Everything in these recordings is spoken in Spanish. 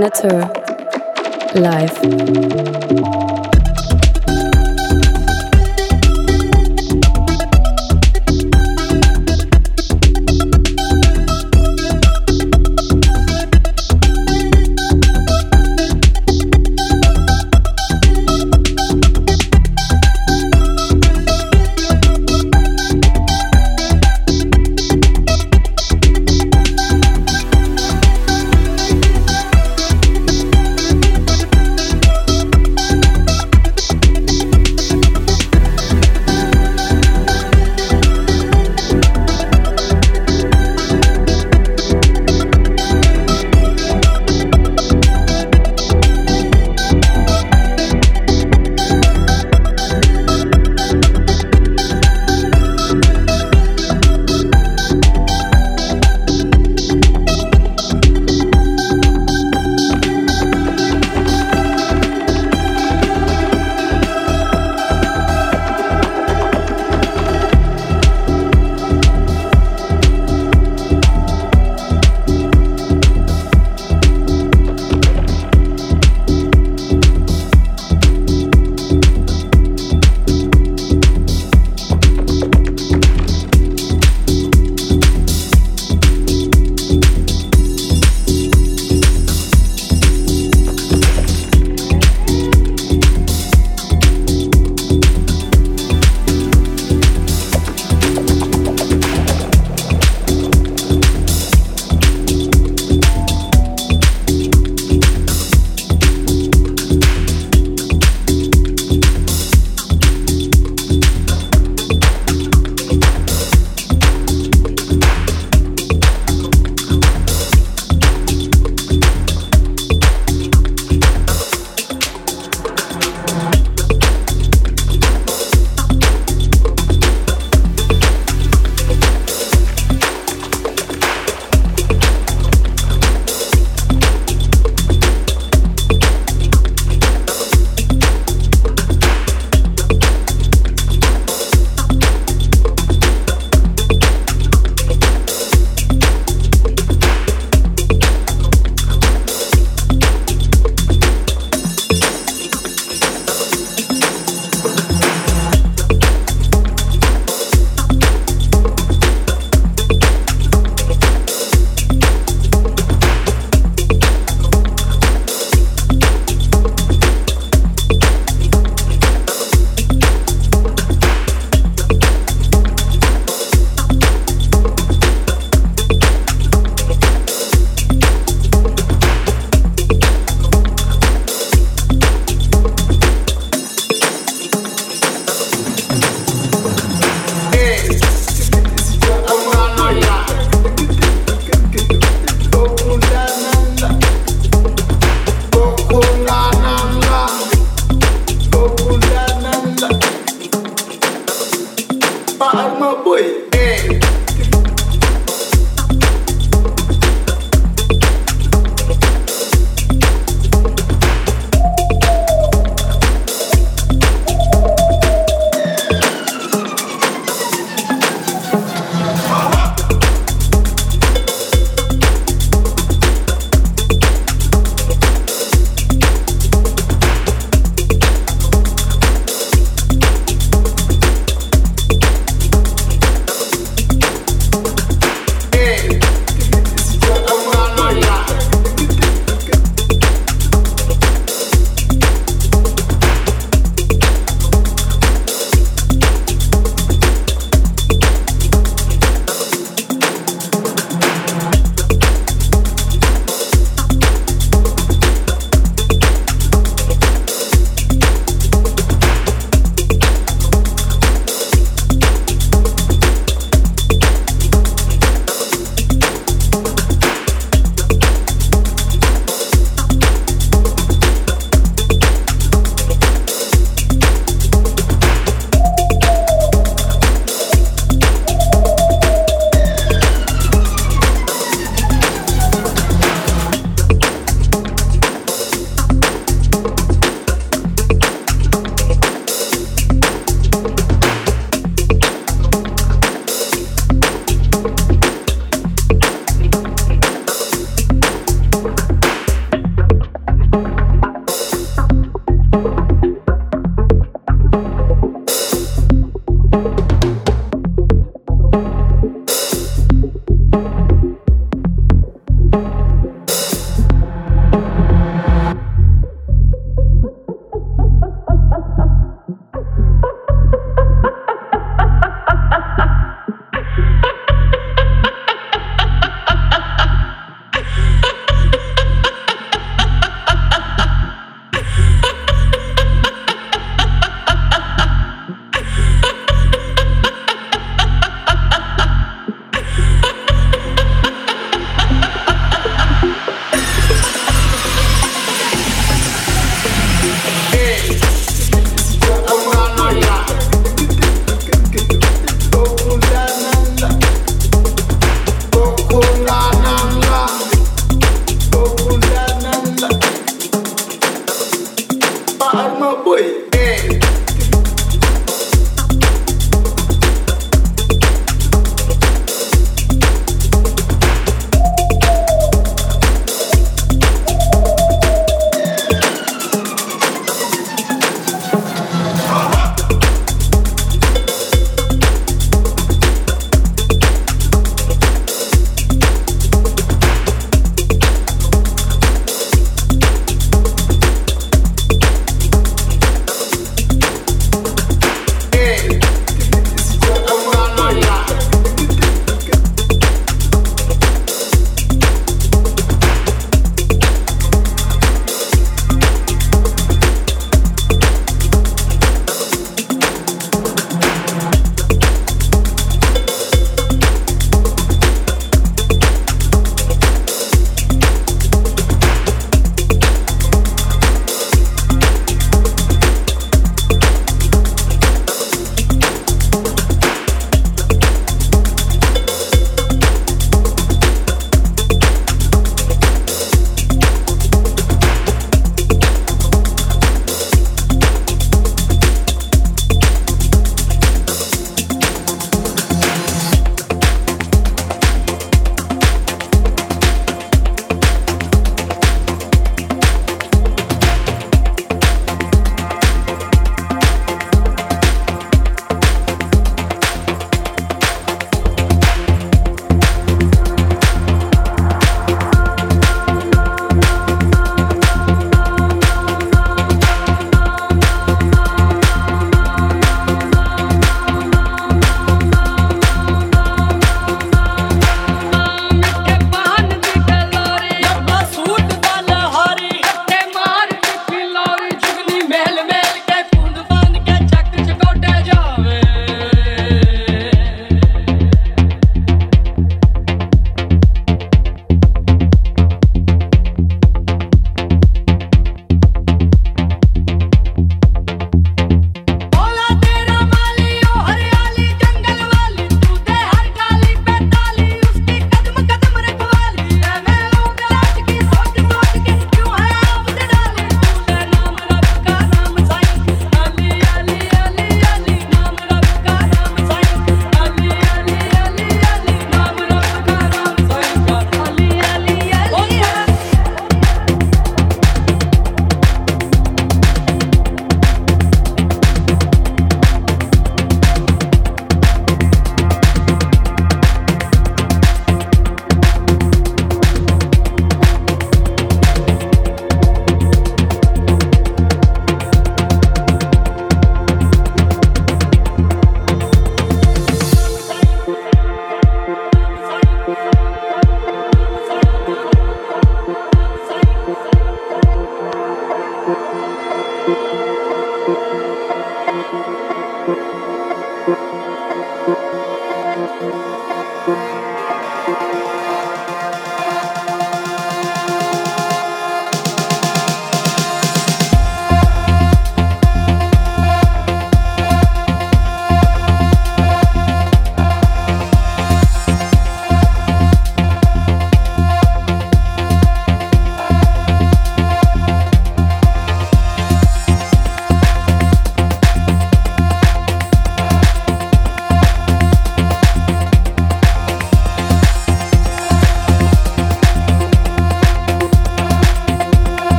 Anatur live.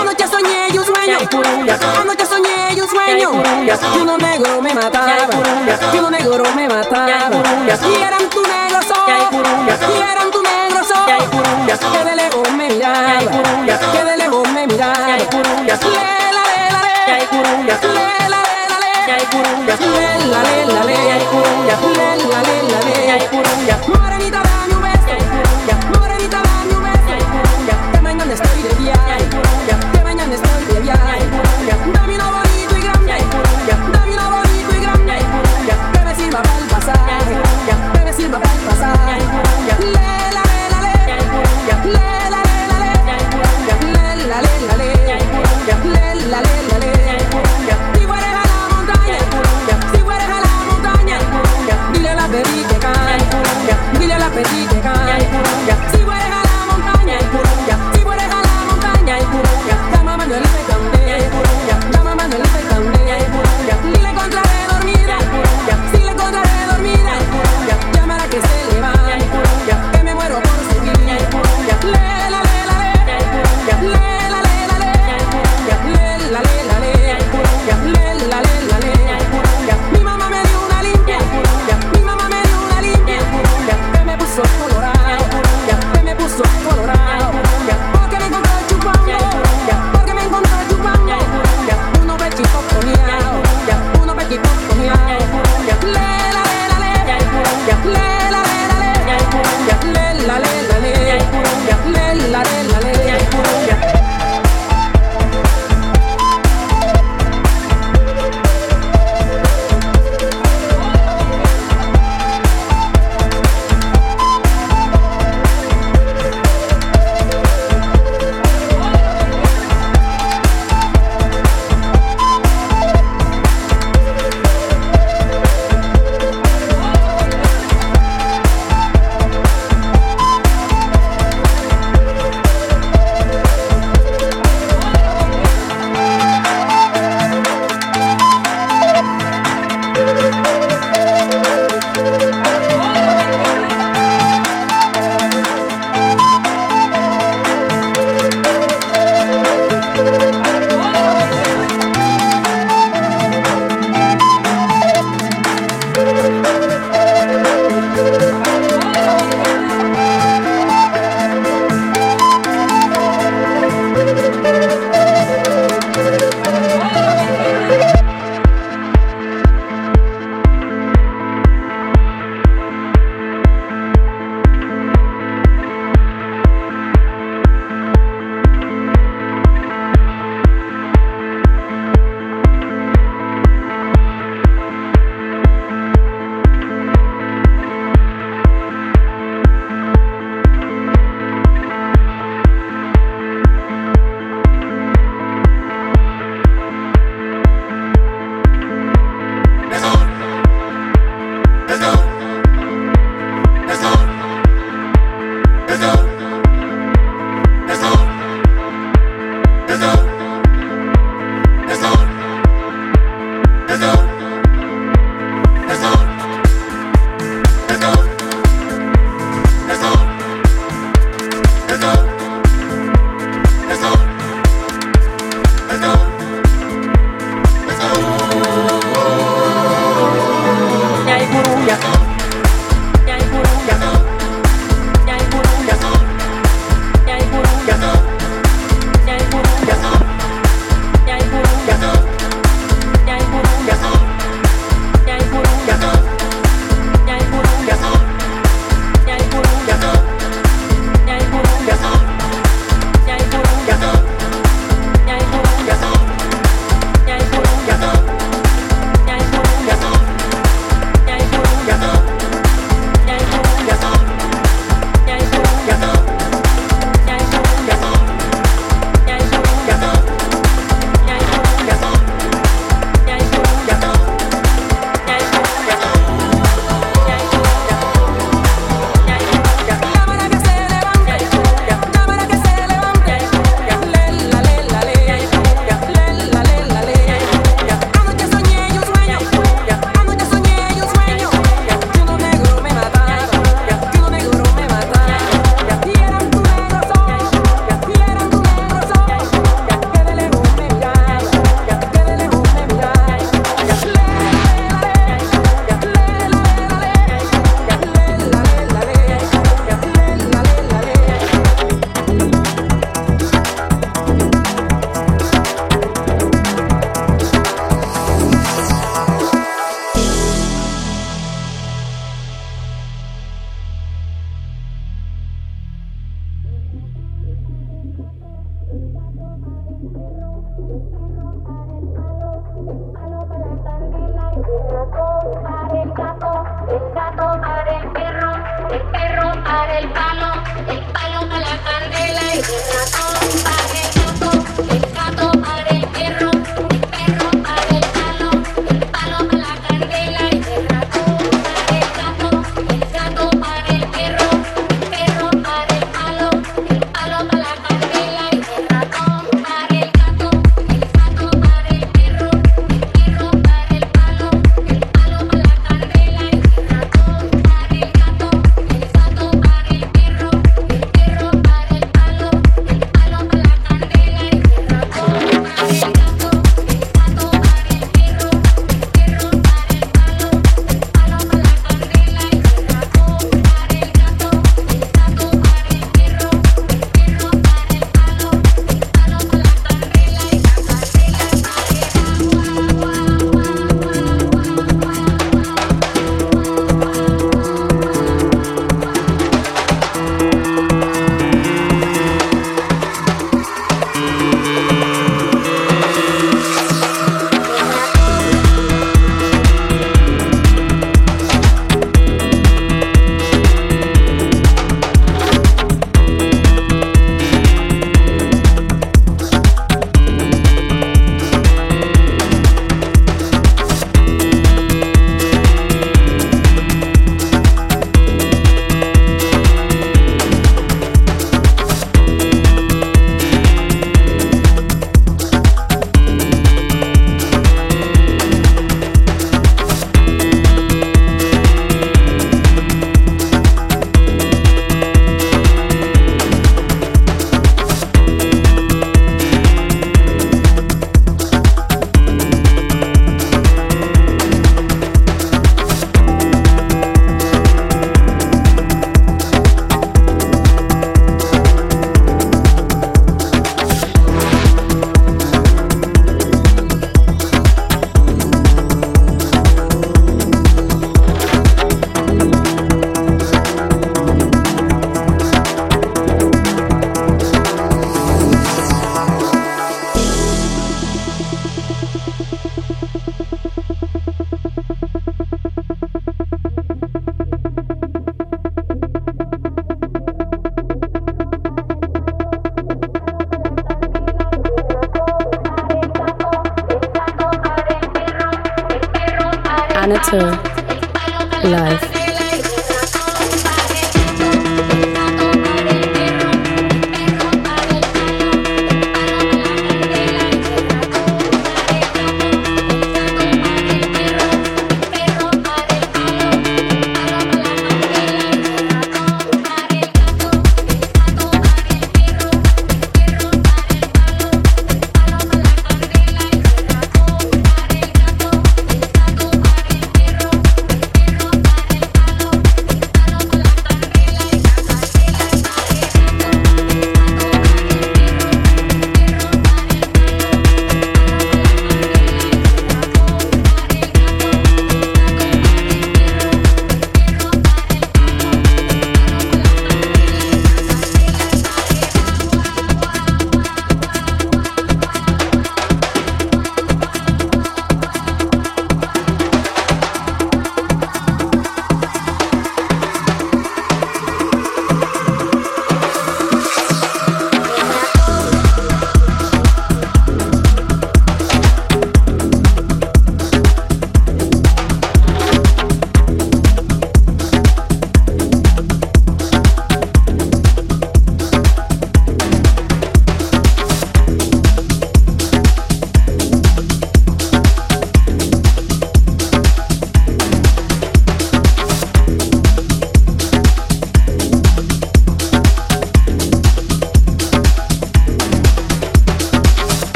Anoche soñé y un sueño. Anoche soñé y un sueño. Y uno negro me mataba. Y uno negro me mataba. Y eran tu. Y eran negro sol. Que de lejos me miraba. Que de lejos me miraba. Lela, lela, lela. Lela, lela, lela. Lela, lela, lela. Lela, lela, lela. Morenita, El perro para el palo, el palo para la candela y el gato para el gato, el gato para el perro, el perro para el palo, el palo para la candela y el gato.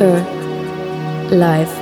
Anatur. Live.